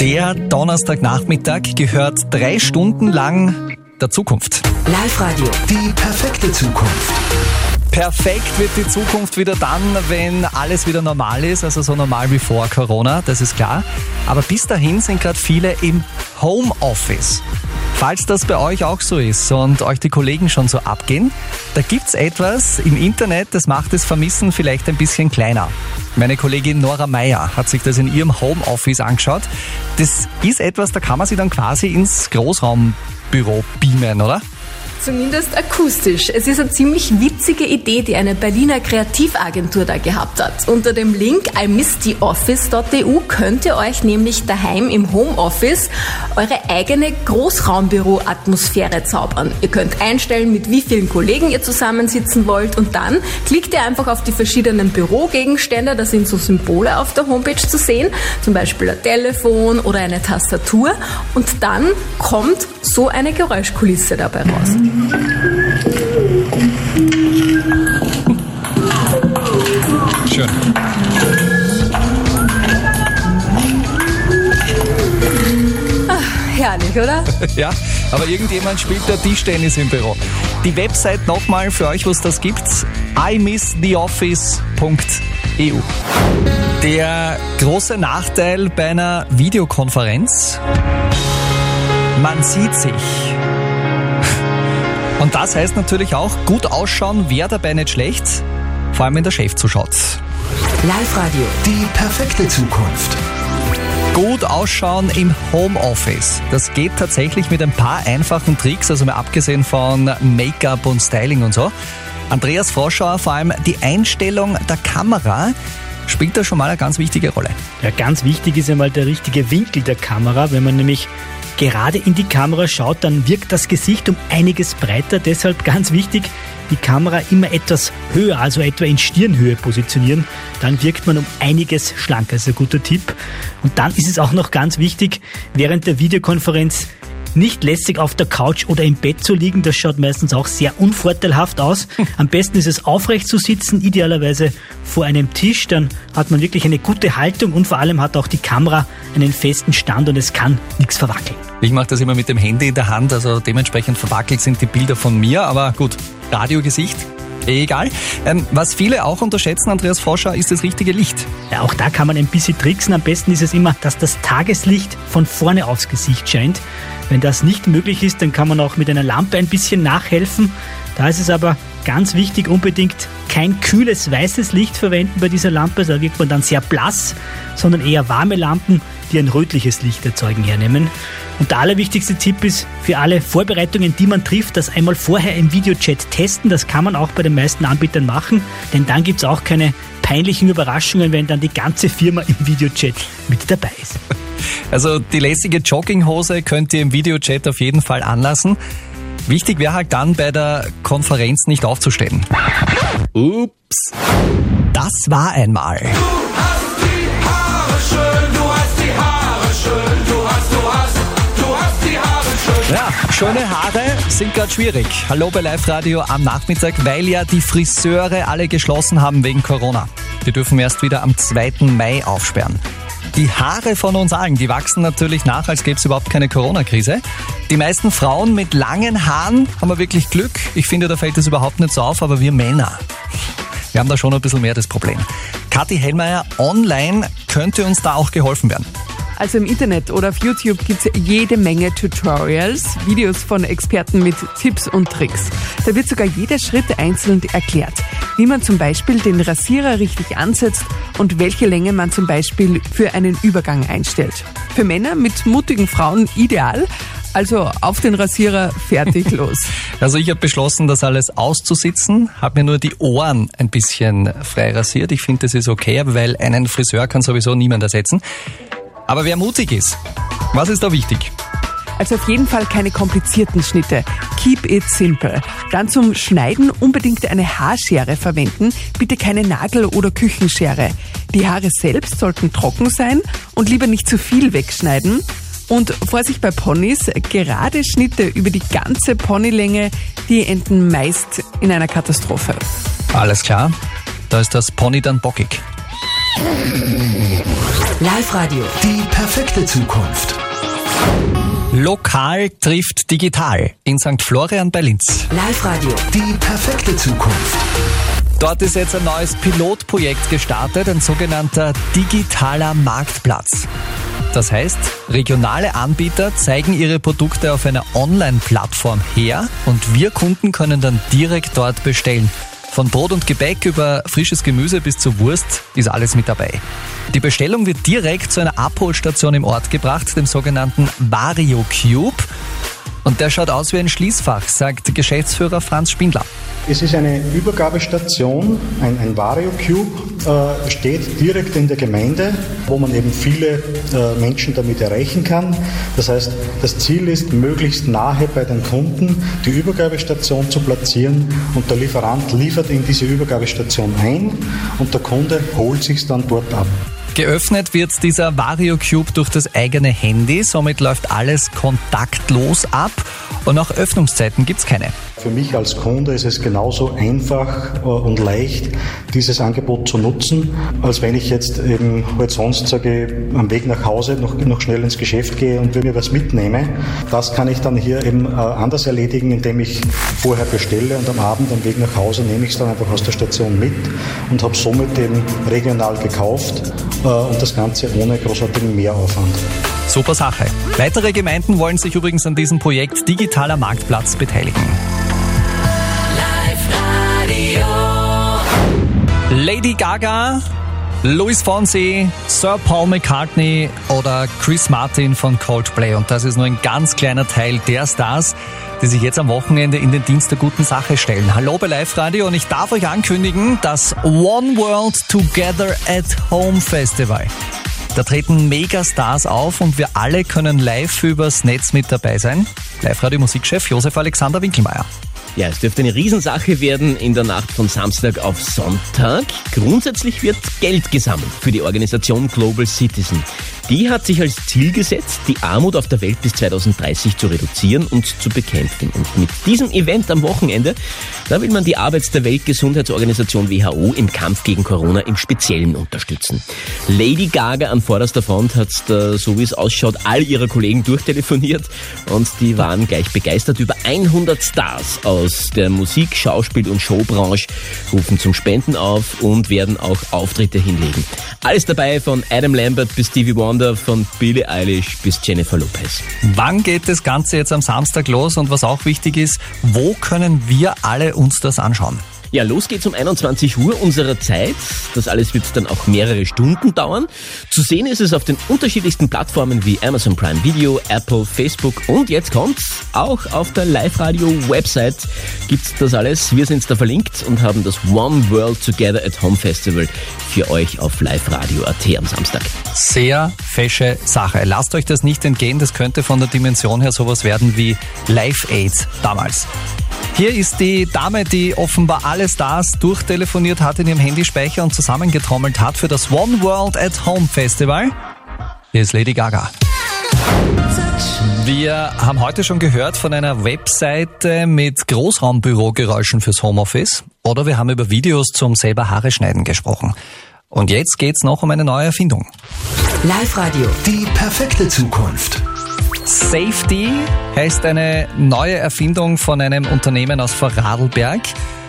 Der Donnerstagnachmittag gehört drei Stunden lang der Zukunft. Live-Radio. Die perfekte Zukunft. Perfekt wird die Zukunft wieder dann, wenn alles wieder normal ist, also so normal wie vor Corona, das ist klar. Aber bis dahin sind gerade viele im Homeoffice. Falls das bei euch auch so ist und euch die Kollegen schon so abgehen, da gibt's etwas im Internet, das macht das Vermissen vielleicht ein bisschen kleiner. Meine Kollegin Nora Meyer hat sich das in ihrem Homeoffice angeschaut. Das ist etwas, da kann man sich dann quasi ins Großraumbüro beamen, oder? Zumindest akustisch. Es ist eine ziemlich witzige Idee, die eine Berliner Kreativagentur da gehabt hat. Unter dem Link imisstheoffice.eu könnt ihr euch nämlich daheim im Homeoffice eure eigene Großraumbüro-Atmosphäre zaubern. Ihr könnt einstellen, mit wie vielen Kollegen ihr zusammensitzen wollt und dann klickt ihr einfach auf die verschiedenen Bürogegenstände. Da sind so Symbole auf der Homepage zu sehen, zum Beispiel ein Telefon oder eine Tastatur und dann kommt so eine Geräuschkulisse dabei raus. Herrlich, oder? Ja, aber irgendjemand spielt da Tischtennis im Büro. Die Website nochmal für euch, was das gibt, imisstheoffice.eu. Der große Nachteil bei einer Videokonferenz, man sieht sich. Und das heißt natürlich auch, gut ausschauen wäre dabei nicht schlecht, vor allem wenn der Chef zuschaut. Live-Radio. Die perfekte Zukunft. Gut ausschauen im Homeoffice. Das geht tatsächlich mit ein paar einfachen Tricks, also mal abgesehen von Make-up und Styling und so. Andreas Froschauer, vor allem die Einstellung der Kamera spielt da schon mal eine ganz wichtige Rolle. Ja, ganz wichtig ist einmal der richtige Winkel der Kamera. Wenn man nämlich gerade in die Kamera schaut, dann wirkt das Gesicht um einiges breiter. Deshalb ganz wichtig, die Kamera immer etwas höher, also etwa in Stirnhöhe positionieren. Dann wirkt man um einiges schlanker. Das ist ein guter Tipp. Und dann ist es auch noch ganz wichtig, während der Videokonferenz nicht lässig auf der Couch oder im Bett zu liegen. Das schaut meistens auch sehr unvorteilhaft aus. Am besten ist es aufrecht zu sitzen, idealerweise vor einem Tisch. Dann hat man wirklich eine gute Haltung und vor allem hat auch die Kamera einen festen Stand und es kann nichts verwackeln. Ich mache das immer mit dem Handy in der Hand, also dementsprechend verwackelt sind die Bilder von mir, aber gut, Radiogesicht, eh egal. Ähm, was viele auch unterschätzen, Andreas Forscher, ist das richtige Licht. Ja, auch da kann man ein bisschen tricksen. Am besten ist es immer, dass das Tageslicht von vorne aufs Gesicht scheint. Wenn das nicht möglich ist, dann kann man auch mit einer Lampe ein bisschen nachhelfen. Da ist es aber ganz wichtig, unbedingt kein kühles weißes Licht verwenden bei dieser Lampe, da wirkt man dann sehr blass, sondern eher warme Lampen, die ein rötliches Licht erzeugen, hernehmen. Und der allerwichtigste Tipp ist für alle Vorbereitungen, die man trifft, das einmal vorher im Videochat testen. Das kann man auch bei den meisten Anbietern machen, denn dann gibt es auch keine peinlichen Überraschungen, wenn dann die ganze Firma im Videochat mit dabei ist. Also die lässige Jogginghose könnt ihr im Videochat auf jeden Fall anlassen. Wichtig wäre halt dann bei der Konferenz nicht aufzustehen. Ups. Das war einmal. Ja, schöne Haare sind gerade schwierig. Hallo bei Live Radio am Nachmittag, weil ja die Friseure alle geschlossen haben wegen Corona. Die dürfen erst wieder am 2. Mai aufsperren. Die Haare von uns allen, die wachsen natürlich nach, als gäbe es überhaupt keine Corona-Krise. Die meisten Frauen mit langen Haaren haben wir wirklich Glück. Ich finde, da fällt es überhaupt nicht so auf, aber wir Männer, wir haben da schon ein bisschen mehr das Problem. Kathi Hellmeier, online könnte uns da auch geholfen werden. Also im Internet oder auf YouTube gibt es jede Menge Tutorials, Videos von Experten mit Tipps und Tricks. Da wird sogar jeder Schritt einzeln erklärt. Wie man zum Beispiel den Rasierer richtig ansetzt und welche Länge man zum Beispiel für einen Übergang einstellt. Für Männer mit mutigen Frauen ideal. Also auf den Rasierer, fertig los. Also ich habe beschlossen, das alles auszusitzen, habe mir nur die Ohren ein bisschen frei rasiert. Ich finde, das ist okay, weil einen Friseur kann sowieso niemand ersetzen. Aber wer mutig ist, was ist da wichtig? Also auf jeden Fall keine komplizierten Schnitte. Keep it simple. Dann zum Schneiden unbedingt eine Haarschere verwenden. Bitte keine Nagel- oder Küchenschere. Die Haare selbst sollten trocken sein und lieber nicht zu viel wegschneiden. Und Vorsicht bei Ponys, gerade Schnitte über die ganze Ponylänge, die enden meist in einer Katastrophe. Alles klar, da ist das Pony dann bockig. Live Radio. Die perfekte Zukunft. Lokal trifft digital in St. Florian bei Linz. Live Radio. Die perfekte Zukunft. Dort ist jetzt ein neues Pilotprojekt gestartet, ein sogenannter digitaler Marktplatz. Das heißt, regionale Anbieter zeigen ihre Produkte auf einer Online-Plattform her und wir Kunden können dann direkt dort bestellen. Von Brot und Gebäck über frisches Gemüse bis zu Wurst ist alles mit dabei. Die Bestellung wird direkt zu einer Abholstation im Ort gebracht, dem sogenannten Vario Cube. Und der schaut aus wie ein Schließfach, sagt Geschäftsführer Franz Spindler. Es ist eine Übergabestation, ein, ein Vario Cube, äh, steht direkt in der Gemeinde, wo man eben viele äh, Menschen damit erreichen kann. Das heißt, das Ziel ist, möglichst nahe bei den Kunden die Übergabestation zu platzieren und der Lieferant liefert in diese Übergabestation ein und der Kunde holt sich dann dort ab. Geöffnet wird dieser Vario Cube durch das eigene Handy, somit läuft alles kontaktlos ab und auch Öffnungszeiten gibt's keine. Für mich als Kunde ist es genauso einfach äh, und leicht, dieses Angebot zu nutzen, als wenn ich jetzt eben halt sonst sage, am Weg nach Hause noch, noch schnell ins Geschäft gehe und mir was mitnehme. Das kann ich dann hier eben äh, anders erledigen, indem ich vorher bestelle und am Abend am Weg nach Hause nehme ich es dann einfach aus der Station mit und habe somit eben regional gekauft äh, und das Ganze ohne großartigen Mehraufwand. Super Sache. Weitere Gemeinden wollen sich übrigens an diesem Projekt Digitaler Marktplatz beteiligen. Lady Gaga, Luis Fonsi, Sir Paul McCartney oder Chris Martin von Coldplay. Und das ist nur ein ganz kleiner Teil der Stars, die sich jetzt am Wochenende in den Dienst der guten Sache stellen. Hallo bei Live Radio und ich darf euch ankündigen, das One World Together at Home Festival. Da treten Megastars auf und wir alle können live übers Netz mit dabei sein. Live Radio Musikchef Josef Alexander Winkelmeier. Ja, es dürfte eine Riesensache werden in der Nacht von Samstag auf Sonntag. Grundsätzlich wird Geld gesammelt für die Organisation Global Citizen. Die hat sich als Ziel gesetzt, die Armut auf der Welt bis 2030 zu reduzieren und zu bekämpfen. Und mit diesem Event am Wochenende, da will man die Arbeit der Weltgesundheitsorganisation WHO im Kampf gegen Corona im Speziellen unterstützen. Lady Gaga an vorderster Front hat, da, so wie es ausschaut, all ihre Kollegen durchtelefoniert und die waren gleich begeistert. Über 100 Stars aus der Musik, Schauspiel und Showbranche rufen zum Spenden auf und werden auch Auftritte hinlegen. Alles dabei von Adam Lambert bis Stevie Wonder von Billie Eilish bis Jennifer Lopez. Wann geht das Ganze jetzt am Samstag los und was auch wichtig ist, wo können wir alle uns das anschauen? Ja, los geht's um 21 Uhr unserer Zeit. Das alles wird dann auch mehrere Stunden dauern. Zu sehen ist es auf den unterschiedlichsten Plattformen wie Amazon Prime Video, Apple, Facebook und jetzt kommt's auch auf der Live-Radio-Website gibt's das alles. Wir sind da verlinkt und haben das One World Together at Home Festival für euch auf Live-Radio.at am Samstag. Sehr fesche Sache. Lasst euch das nicht entgehen, das könnte von der Dimension her sowas werden wie Live Aid damals. Hier ist die Dame, die offenbar alle Stars durchtelefoniert hat in ihrem Handyspeicher und zusammengetrommelt hat für das One World at Home Festival. Hier ist Lady Gaga. Wir haben heute schon gehört von einer Webseite mit Großraumbürogeräuschen fürs Homeoffice oder wir haben über Videos zum selber Haare schneiden gesprochen. Und jetzt geht's noch um eine neue Erfindung. Live Radio. Die perfekte Zukunft. Safety heißt eine neue Erfindung von einem Unternehmen aus Vorarlberg.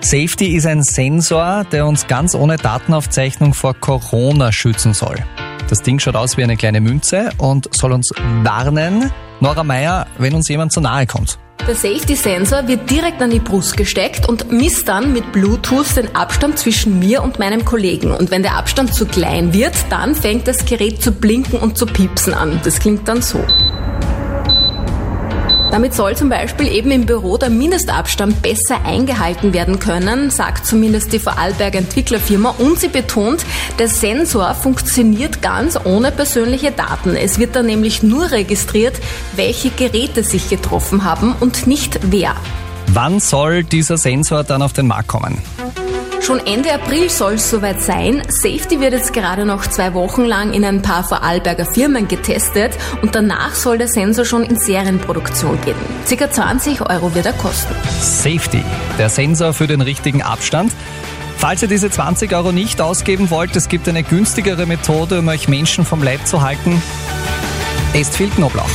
Safety ist ein Sensor, der uns ganz ohne Datenaufzeichnung vor Corona schützen soll. Das Ding schaut aus wie eine kleine Münze und soll uns warnen, Nora Meyer, wenn uns jemand zu nahe kommt. Der Safety-Sensor wird direkt an die Brust gesteckt und misst dann mit Bluetooth den Abstand zwischen mir und meinem Kollegen. Und wenn der Abstand zu klein wird, dann fängt das Gerät zu blinken und zu piepsen an. Das klingt dann so. Damit soll zum Beispiel eben im Büro der Mindestabstand besser eingehalten werden können, sagt zumindest die Vorarlberger Entwicklerfirma. Und sie betont, der Sensor funktioniert ganz ohne persönliche Daten. Es wird dann nämlich nur registriert, welche Geräte sich getroffen haben und nicht wer. Wann soll dieser Sensor dann auf den Markt kommen? Schon Ende April soll es soweit sein. Safety wird jetzt gerade noch zwei Wochen lang in ein paar Vorarlberger Firmen getestet und danach soll der Sensor schon in Serienproduktion gehen. Circa 20 Euro wird er kosten. Safety, der Sensor für den richtigen Abstand. Falls ihr diese 20 Euro nicht ausgeben wollt, es gibt eine günstigere Methode, um euch Menschen vom Leib zu halten. Esst viel Knoblauch.